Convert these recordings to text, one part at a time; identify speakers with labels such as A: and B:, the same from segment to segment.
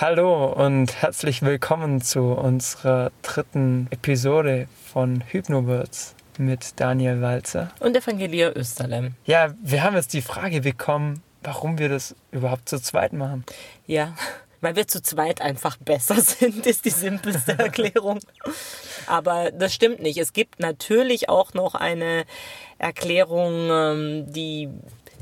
A: Hallo und herzlich willkommen zu unserer dritten Episode von Hypnobirds mit Daniel Walzer.
B: Und Evangelia Österlem.
A: Ja, wir haben jetzt die Frage bekommen, warum wir das überhaupt zu zweit machen.
B: Ja, weil wir zu zweit einfach besser sind, ist die simpelste Erklärung. Aber das stimmt nicht. Es gibt natürlich auch noch eine Erklärung, ähm, die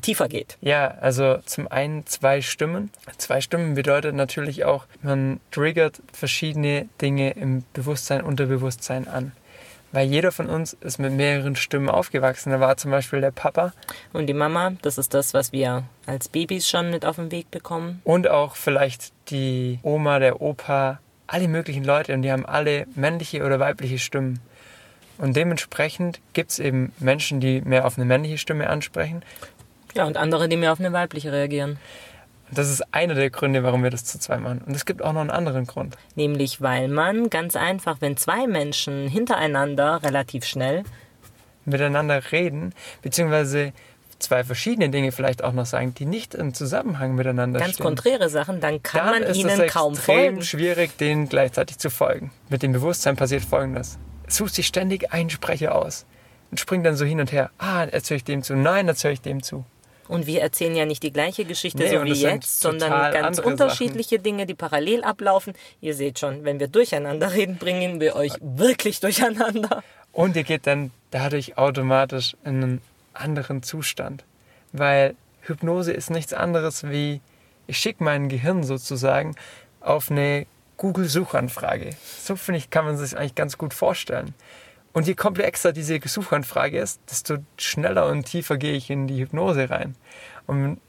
B: tiefer geht.
A: Ja, also zum einen zwei Stimmen. Zwei Stimmen bedeutet natürlich auch, man triggert verschiedene Dinge im Bewusstsein, Unterbewusstsein an. Weil jeder von uns ist mit mehreren Stimmen aufgewachsen. Da war zum Beispiel der Papa.
B: Und die Mama, das ist das, was wir als Babys schon mit auf den Weg bekommen.
A: Und auch vielleicht die Oma, der Opa, alle möglichen Leute. Und die haben alle männliche oder weibliche Stimmen. Und dementsprechend gibt es eben Menschen, die mehr auf eine männliche Stimme ansprechen.
B: Ja, und andere, die mehr auf eine weibliche reagieren.
A: Das ist einer der Gründe, warum wir das zu zwei machen. Und es gibt auch noch einen anderen Grund.
B: Nämlich, weil man ganz einfach, wenn zwei Menschen hintereinander relativ schnell
A: miteinander reden, beziehungsweise zwei verschiedene Dinge vielleicht auch noch sagen, die nicht im Zusammenhang miteinander
B: ganz
A: stehen.
B: konträre Sachen, dann kann
A: Dann
B: man
A: ist
B: ihnen
A: es
B: kaum
A: extrem
B: folgen.
A: schwierig, denen gleichzeitig zu folgen. Mit dem Bewusstsein passiert Folgendes. Sucht sich ständig einen Sprecher aus und springt dann so hin und her. Ah, erzähle ich dem zu. Nein, erzähle ich dem zu.
B: Und wir erzählen ja nicht die gleiche Geschichte
A: Nee,
B: so wie jetzt, sondern ganz unterschiedliche Dinge, die parallel ablaufen. Ihr seht schon, wenn wir durcheinander reden, bringen wir euch wirklich durcheinander.
A: Und ihr geht dann dadurch automatisch in einen anderen Zustand. Weil Hypnose ist nichts anderes wie, ich schicke mein Gehirn sozusagen auf eine Google-Suchanfrage. So finde ich, kann man sich eigentlich ganz gut vorstellen. Und je komplexer diese Suchanfrage ist, desto schneller und tiefer gehe ich in die Hypnose rein. Und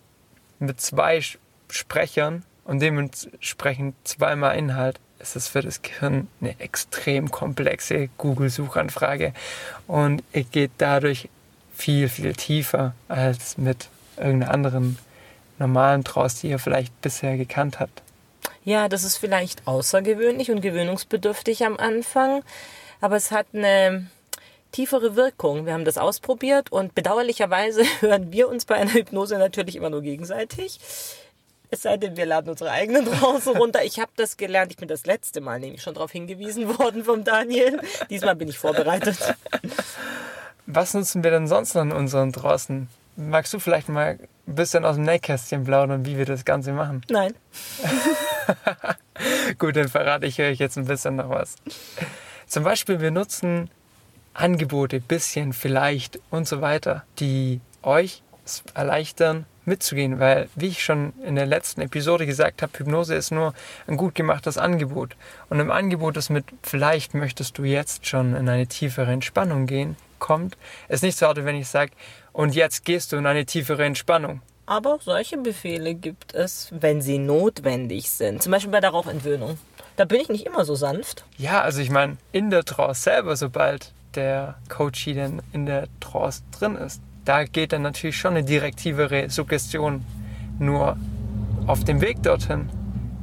A: mit zwei Sprechern und dementsprechend zweimal Inhalt ist es für das Gehirn eine extrem komplexe Google-Suchanfrage. Und ihr geht dadurch viel, viel tiefer als mit irgendeiner anderen normalen Trance, die ihr vielleicht bisher gekannt habt.
B: Ja, das ist vielleicht außergewöhnlich und gewöhnungsbedürftig am Anfang, aber es hat eine tiefere Wirkung. Wir haben das ausprobiert und bedauerlicherweise hören wir uns bei einer Hypnose natürlich immer nur gegenseitig. Es sei denn, wir laden unsere eigenen draußen runter. Ich habe das gelernt. Ich bin das letzte Mal nämlich schon darauf hingewiesen worden vom Daniel. Diesmal bin ich vorbereitet.
A: Was nutzen wir denn sonst in unseren draußen? Magst du vielleicht mal ein bisschen aus dem Nähkästchen plaudern, wie wir das Ganze machen?
B: Nein.
A: Gut, dann verrate ich euch jetzt ein bisschen noch was. Zum Beispiel, wir nutzen Angebote, bisschen, vielleicht und so weiter, die euch erleichtern, mitzugehen, weil, wie ich schon in der letzten Episode gesagt habe, Hypnose ist nur ein gut gemachtes Angebot. Und im Angebot, das mit vielleicht möchtest du jetzt schon in eine tiefere Entspannung gehen, kommt, ist nicht so hart, wenn ich sage, und jetzt gehst du in eine tiefere Entspannung.
B: Aber solche Befehle gibt es, wenn sie notwendig sind. Zum Beispiel bei der Rauchentwöhnung. Da bin ich nicht immer so sanft.
A: Ja, also ich meine, in der Trance selber, sobald der Coachie dann in der Trance drin ist, da geht dann natürlich schon eine direktivere Suggestion. Nur auf dem Weg dorthin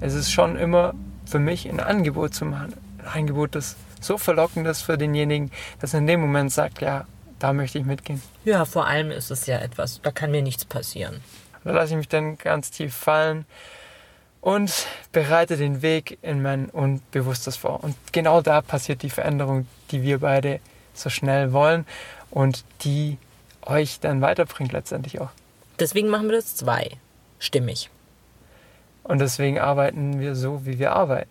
A: ist es schon immer für mich ein Angebot zu machen. Ein Angebot, das so verlockend ist für denjenigen, dass er in dem Moment sagt, ja, da möchte ich mitgehen.
B: Ja, vor allem ist es ja etwas, da kann mir nichts passieren.
A: Da lasse ich mich dann ganz tief fallen und bereite den Weg in mein Unbewusstes vor. Und genau da passiert die Veränderung, die wir beide so schnell wollen und die euch dann weiterbringt letztendlich auch.
B: Deswegen machen wir das zwei. Stimmig.
A: Und deswegen arbeiten wir so, wie wir arbeiten.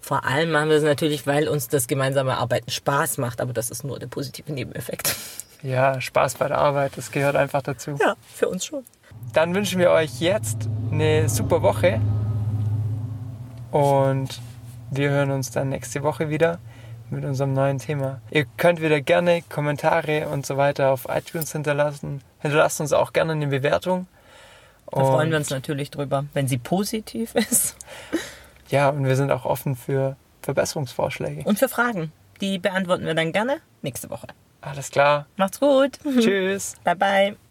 B: Vor allem machen wir es natürlich, weil uns das gemeinsame Arbeiten Spaß macht, aber das ist nur der positive Nebeneffekt.
A: Ja, Spaß bei der Arbeit, das gehört einfach dazu.
B: Ja, für uns schon.
A: Dann wünschen wir euch jetzt eine super Woche und wir hören uns dann nächste Woche wieder mit unserem neuen Thema. Ihr könnt wieder gerne Kommentare und so weiter auf iTunes hinterlassen. Hinterlasst uns auch gerne eine Bewertung.
B: Da freuen wir uns natürlich drüber, wenn sie positiv ist.
A: Ja, und wir sind auch offen für Verbesserungsvorschläge.
B: Und für Fragen. Die beantworten wir dann gerne nächste Woche.
A: Alles klar.
B: Macht's gut.
A: Tschüss.
B: Bye bye.